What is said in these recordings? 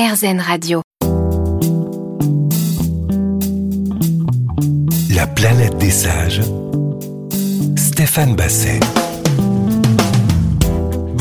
RZN Radio. La planète des sages. Stéphane Basset.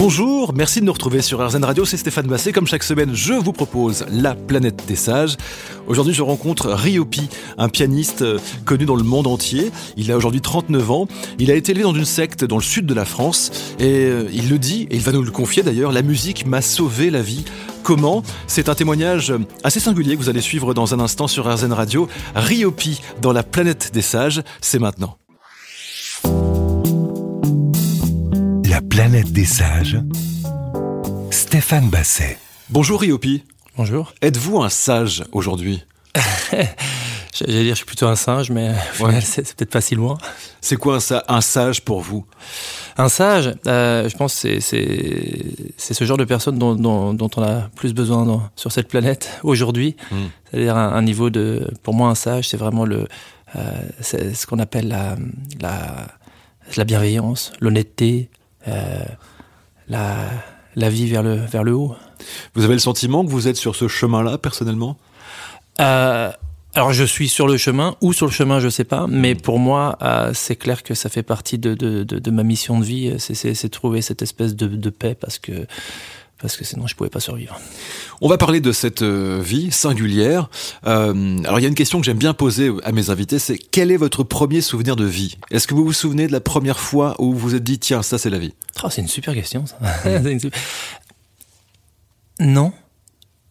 Bonjour, merci de nous retrouver sur RZN Radio, c'est Stéphane Basset. Comme chaque semaine, je vous propose La planète des sages. Aujourd'hui, je rencontre Ryopi, un pianiste euh, connu dans le monde entier. Il a aujourd'hui 39 ans. Il a été élevé dans une secte dans le sud de la France. Et euh, il le dit, et il va nous le confier d'ailleurs, la musique m'a sauvé la vie. Comment C'est un témoignage assez singulier que vous allez suivre dans un instant sur RZN Radio. Ryopi dans La planète des sages, c'est maintenant. Planète des sages. Stéphane Basset. Bonjour Ryopi. Bonjour. Êtes-vous un sage aujourd'hui J'allais dire, je suis plutôt un singe, mais au Ouais. final, c'est c'est peut-être pas si loin. C'est quoi un, sa- un sage pour vous? Un sage, euh, je pense, que c'est ce genre de personne dont, dont, dont on a plus besoin dans- sur cette planète aujourd'hui. Mm. C'est-à-dire un, un niveau de, pour moi, un sage, c'est vraiment le, euh, c'est ce qu'on appelle la, la, la bienveillance, l'honnêteté, la, la vie vers le, vers le haut. Vous avez le sentiment que vous êtes sur ce chemin-là personnellement? Euh, alors je suis sur le chemin ou sur le chemin, je sais pas, mais pour moi, euh, c'est clair que ça fait partie de, de, de, de ma mission de vie, c'est- trouver cette espèce de, de paix parce que parce que sinon je pouvais pas survivre. On va parler de cette euh, vie singulière. Euh, alors il y a une question que j'aime bien poser à mes invités, c'est quel est votre premier souvenir de vie? Est-ce que vous vous souvenez de la première fois où vous vous êtes dit tiens ça c'est la vie? Oh, c'est une super question. Ça. C'est une super- Non,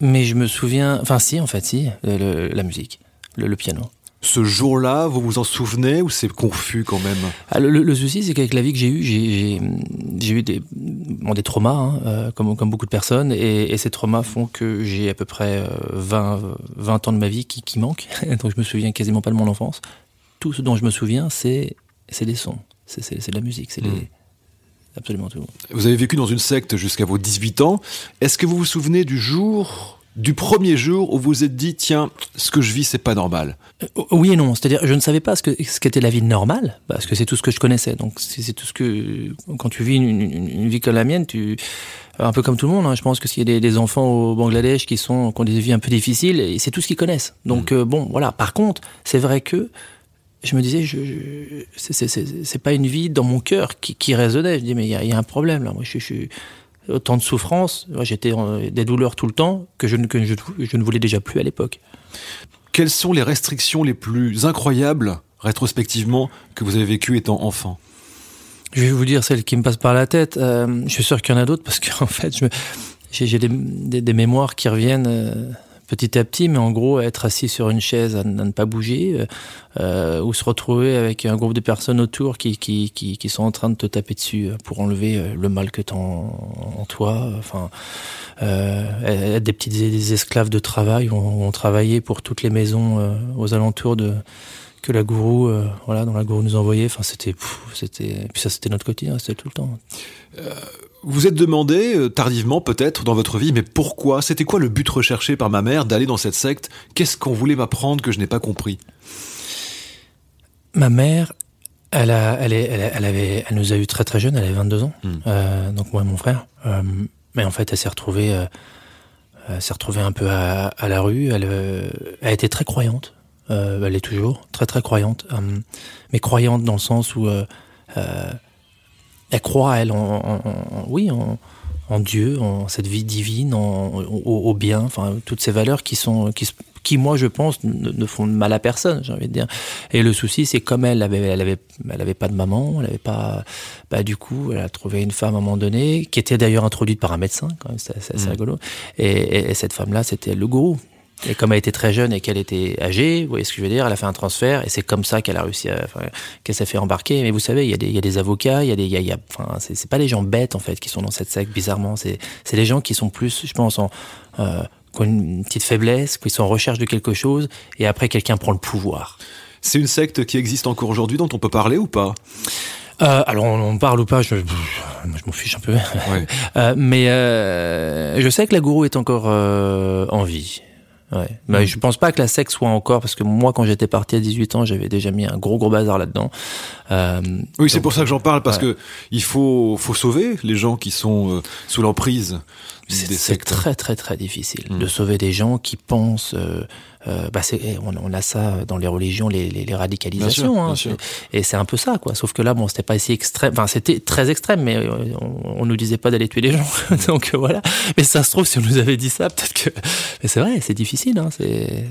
mais je me souviens. Enfin, si, en fait, si, le- le- la musique, le, le piano. Ce jour-là, vous vous en souvenez ou c'est confus quand même? Ah, le, le- souci, c'est qu'avec la vie que j'ai eue, j'ai eu des, bon, des traumas, hein, euh, comme, comme beaucoup de personnes, et, et ces traumas font que j'ai à peu près euh, 20, 20 ans de ma vie qui, qui manquent. Donc je me souviens quasiment pas de mon enfance. Tout ce dont je me souviens, c'est c'est des sons, c'est de la musique, c'est Mm. les- absolument tout. Vous avez vécu dans une secte jusqu'à vos 18 ans. Est-ce que vous vous souvenez du jour, du premier jour où vous vous êtes dit tiens ce que je vis c'est pas normal Euh, Oui et non, c'est-à-dire je ne savais pas ce que ce qu'était la vie normale parce que c'est tout ce que je connaissais. Donc c'est tout ce que quand tu vis une, une- une vie comme la mienne, tu un peu comme tout le monde. hein, je pense que s'il y a des, des enfants au Bangladesh qui sont qui ont des vies un peu difficiles, et c'est tout ce qu'ils connaissent. Donc euh, bon, voilà. Par contre, c'est vrai que je me disais, je, je c'est- pas une vie dans mon cœur qui, qui résonnait. Je dis mais il y y a un problème là. Moi, je, je suis autant de souffrance. Moi, J'étais en- des douleurs tout le temps que je que je, je ne voulais déjà plus à l'époque. Quelles sont les restrictions les plus incroyables rétrospectivement que vous avez vécues étant enfant? Je vais vous dire celle qui me passe par la tête. Euh, je suis sûr qu'il y en a d'autres parce qu'en fait, j'ai j'ai des, des- des mémoires qui reviennent euh, petit à petit, mais en gros, être assis sur une chaise à, ne pas bouger euh, euh, ou se retrouver avec un groupe de personnes autour qui, qui, qui, qui sont en train de te taper dessus euh, pour enlever euh, le mal que tu en, toi. Enfin, euh, être des petits des esclaves de travail on, on travaillait pour toutes les maisons aux alentours de que la gourou, voilà, dont la gourou nous envoyait. Enfin, c'était, c'était, puis ça, c'était notre quotidien, c'était tout le temps. Vous êtes demandé, euh, tardivement peut-être dans votre vie, mais pourquoi C'était quoi le but recherché par ma mère d'aller dans cette secte? Qu'est-ce qu'on voulait m'apprendre que je n'ai pas compris? Ma mère, elle a, elle est, elle, a- elle avait, elle nous a eu très très jeune, elle avait 22 ans. Hmm. Euh, donc moi et mon frère. Euh, mais en fait, elle s'est retrouvée, euh, s'est retrouvée un peu à, à la rue. Elle, a été très croyante. Elle est toujours très très croyante. Mais croyante dans le sens où elle croit elle en, en- en- oui en, en Dieu, en cette vie divine, en, au, au bien, enfin toutes ces valeurs qui sont qui, qui moi je pense ne, ne font de mal à personne, j'ai envie de dire. Et le souci c'est comme elle avait elle avait elle avait pas de maman, elle avait pas bah du coup elle a trouvé une femme à un moment donné qui était d'ailleurs introduite par un médecin quand même, c'est assez Mhm. rigolo. Et, et- et cette femme là c'était le gourou. Et comme elle était très jeune et qu'elle était âgée, vous voyez ce que je veux dire, elle a fait un transfert et c'est comme ça qu'elle a réussi à, enfin, qu'elle s'est fait embarquer. Mais vous savez, il y a des, il y a des avocats, il y a des, il y a, il y a- enfin, c'est, c'est pas les gens bêtes en fait qui sont dans cette secte bizarrement. C'est, c'est les gens qui sont plus, je pense, en, euh, qui ont une petite faiblesse, qui sont en recherche de quelque chose et après quelqu'un prend le pouvoir. C'est une secte qui existe encore aujourd'hui dont on peut parler ou pas? Euh, alors on, on parle ou pas, je, je m'en fiche un peu. Ouais. Euh, mais je sais que la gourou est encore en vie. Ouais. Mais je pense pas que la secte soit encore, parce que moi, quand j'étais parti à 18 ans, j'avais déjà mis un gros gros bazar là-dedans. Euh, Oui, c'est pour ça que j'en parle parce ouais. que il faut faut sauver les gens qui sont euh, sous l'emprise C'est très très très difficile mm. de sauver des gens qui pensent. Euh, euh, bah eh, on, on, a ça dans les religions, les, les, les radicalisations, hein, et c'est un peu ça, quoi. Sauf que là, bon, c'était pas si extrême. Enfin, c'était très extrême, mais euh, on, on, nous disait pas d'aller tuer les gens. Donc voilà. Mais ça se trouve, si on nous avait dit ça, peut-être que. Mais c'est vrai, c'est difficile. Hein, c'est.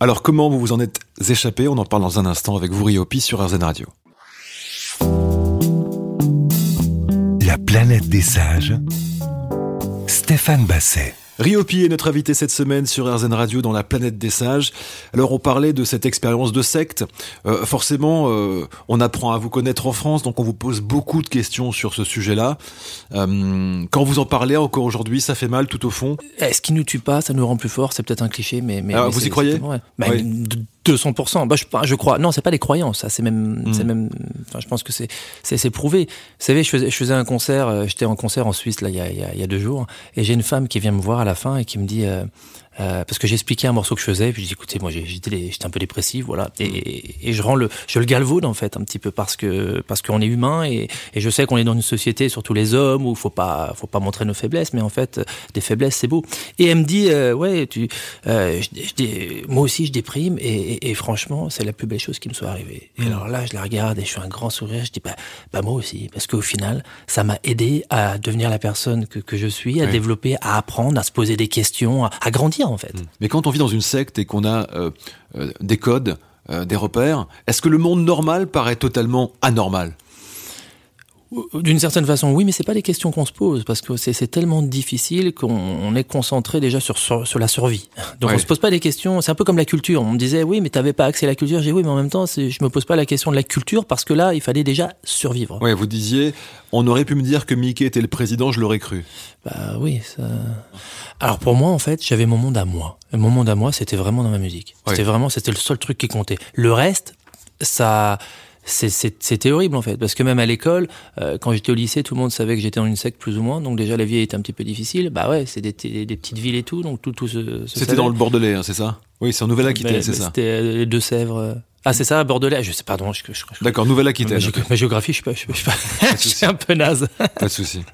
Alors, comment vous vous en êtes échappé? On en parle dans un instant avec vous, Riopi, sur RZN Radio. La planète des sages. Stéphane Basset. Riopi est notre invité cette semaine sur RZN Radio dans la planète des sages. Alors on parlait de cette expérience de secte. Euh, forcément, euh, on apprend à vous connaître en France, donc on vous pose beaucoup de questions sur ce sujet-là. Euh, quand vous en parlez encore aujourd'hui, ça fait mal tout au fond. Est-ce qui nous tue pas, ça nous rend plus fort C'est peut-être un cliché, mais, mais, ah, vous y croyez? bah, 200%. Bah, je, je crois. Non, c'est pas les croyances. Ça, c'est même, c'est mm. même. Enfin, je pense que c'est, c'est, c'est prouvé. Vous savez, je faisais, je faisais un concert. Euh, j'étais en concert en Suisse là, il y a, il y a, deux jours, et j'ai une femme qui vient me voir à la fin et qui me dit. Euh, euh, parce que j'ai expliqué un morceau que je faisais, puis j'ai dit écoutez, moi j'étais un peu dépressif, voilà, et, et, je rends le je le galvaude en fait un petit peu parce que parce qu'on est humain et, et je sais qu'on est dans une société surtout les hommes où faut pas faut pas montrer nos faiblesses, mais en fait des faiblesses c'est beau. Et elle me dit euh, ouais tu euh, je, moi aussi je déprime et, et franchement c'est la plus belle chose qui me soit arrivée. Et mmh. alors là je la regarde et je fais un grand sourire, je dis bah bah moi aussi parce qu'au final ça m'a aidé à devenir la personne que, que je suis, à développer, à apprendre, à se poser des questions, à grandir Mm. Mais quand on vit dans une secte et qu'on a euh, euh, des codes, euh, des repères, est-ce que le monde normal paraît totalement anormal? D'une certaine façon, oui, mais c'est pas les questions qu'on se pose parce que c'est tellement difficile qu'on est concentré déjà sur, sur, la survie. Donc on se pose pas des questions. C'est un peu comme la culture. On me disait oui, mais t'avais pas accès à la culture. J'ai oui, mais en même temps, je me pose pas la question de la culture parce que là, il fallait déjà survivre. Ouais, vous disiez, on aurait pu me dire que Mickey était le président, je l'aurais cru. Bah oui. Ça... Alors pour moi, en fait, j'avais mon monde à moi. Et mon monde à moi, c'était vraiment dans ma musique. C'était vraiment, c'était le seul truc qui comptait. Le reste, ça c'était horrible en fait. Parce que même à l'école euh, quand j'étais au lycée tout le monde savait que j'étais dans une secte plus ou moins. Donc déjà la vie était un petit peu difficile. Bah ouais c'est des, des, petites villes et tout. Donc tout tout se, c'était dans le Bordelais hein, c'est ça? Oui c'est en Nouvelle-Aquitaine ben, c'est ça? c'était euh, les Deux-Sèvres euh, ah, c'est ça, Bordelais. Je sais, pardon. Je, D'accord, Nouvelle-Aquitaine. Ma, géographie, je suis, pas, je suis, un peu naze. Pas de souci.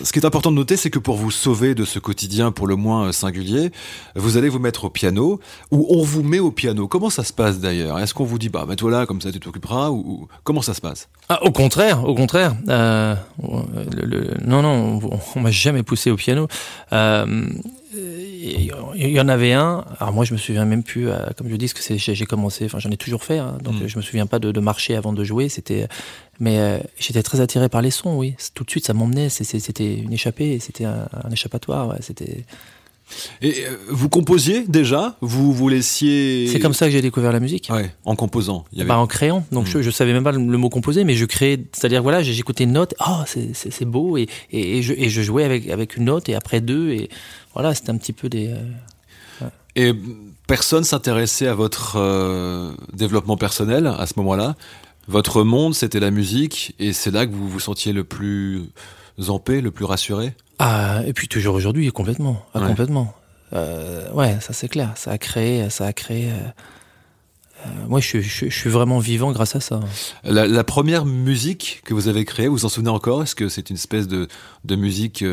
Ce qui est important de noter, c'est que pour vous sauver de ce quotidien pour le moins singulier, vous allez vous mettre au piano, ou on vous met au piano. Comment ça se passe d'ailleurs? Est-ce qu'on vous dit, bah, mets-toi là, comme ça tu t'occuperas, ou, comment ça se passe? Ah, Au contraire, au contraire. Euh, le, non, non, on, on m'a jamais poussé au piano. Euh, il y en avait un. Alors moi, je me souviens même plus. Euh, comme je dis, que j'ai commencé. Enfin, j'en ai toujours fait. Hein, donc, mm. je me souviens pas de, marcher avant de jouer. C'était, mais euh, j'étais très attiré par les sons. Oui, tout de suite, ça m'emmenait. C'était une échappée. C'était un, échappatoire. C'était. Et euh, vous composiez déjà? Vous vous laissiez C'est comme ça que j'ai découvert la musique. Ouais, en composant. Il y avait... bah, en créant. Donc mm. je, je savais même pas le, mot composer, mais je créais. C'est-à-dire voilà, j'écoutais une note. Oh, c'est beau et, et, et, je, et je jouais avec avec une note et après deux et voilà, c'était un petit peu des. Euh, Et personne s'intéressait à votre euh, développement personnel à ce moment-là. Votre monde, c'était la musique, et c'est là que vous vous sentiez le plus en paix, le plus rassuré? Ah, et puis toujours aujourd'hui, complètement, ah, complètement. Euh, ouais, ça c'est clair. Ça a créé, ça a créé. Euh, moi, je, je, je, suis vraiment vivant grâce à ça. La, la, première musique que vous avez créée, vous vous en souvenez encore? Est-ce que c'est une espèce de, de musique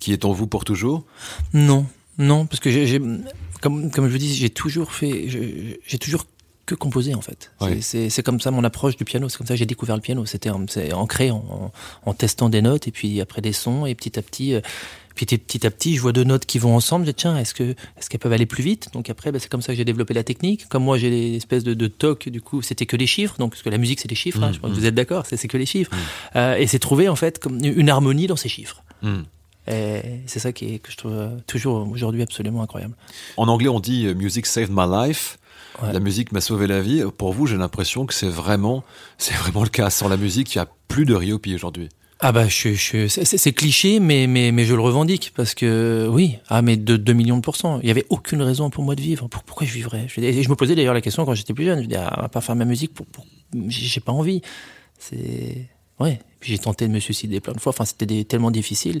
qui est en vous pour toujours? Non, non, parce que j'ai, comme, comme je vous dis, j'ai toujours fait, j'ai toujours que composé en fait. C'est comme ça mon approche du piano, c'est comme ça que j'ai découvert le piano. C'était en, en créant, en, testant des notes et puis après des sons et petit à petit. Euh, puis petit à petit, je vois deux notes qui vont ensemble. Je dis, tiens, est-ce que est-ce qu'elles peuvent aller plus vite? Donc après, bah, c'est comme ça que j'ai développé la technique. Comme moi, j'ai des espèces de, de tocs. Du coup, c'était que des chiffres. Donc parce que la musique, c'est des chiffres. Hein, mmh, je pense que mmh. vous êtes d'accord. C'est que les chiffres. Mmh. Euh, et c'est trouvé en fait comme une harmonie dans ces chiffres. C'est ça qui est, que je trouve euh, toujours aujourd'hui absolument incroyable. En anglais, on dit euh, Music saved my life. La musique m'a sauvé la vie. Pour vous, j'ai l'impression que c'est vraiment, c'est vraiment le cas. Sans la musique, il n'y a plus de Ryopi aujourd'hui. Ah bah je, je c'est cliché mais mais mais je le revendique parce que oui ah mais de 2 millions de pourcents il y avait aucune raison pour moi de vivre pourquoi je vivrais? Je, et je me posais d'ailleurs la question quand j'étais plus jeune je me disais ah, pas faire ma musique pour, pour j'ai pas envie c'est Ouais, j'ai tenté de me suicider plein de fois. Enfin, c'était tellement difficile.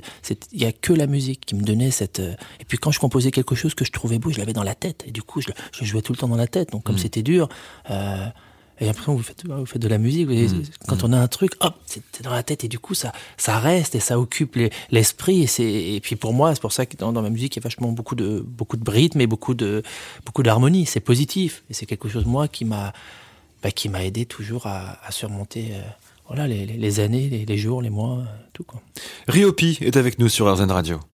Il y a que la musique qui me donnait cette. Euh, et puis quand je composais quelque chose que je trouvais beau, je l'avais dans la tête. Et du coup, je, je, jouais tout le temps dans la tête. Donc comme mm. c'était dur, euh, Et l'impression que vous faites, vous faites de la musique. Mmh. Quand on a un truc, hop, c'est dans la tête et du coup ça, ça reste et ça occupe les- l'esprit. et, c'est- et puis pour moi, c'est pour ça que dans, dans ma musique, il y a vachement beaucoup de beaucoup de rythme et beaucoup de beaucoup d'harmonie. C'est positif et c'est quelque chose moi qui m'a bah, qui m'a aidé toujours à, à surmonter euh, voilà les, années, les, jours, les mois, euh, tout quoi. Ryopi est avec nous sur RZN Radio.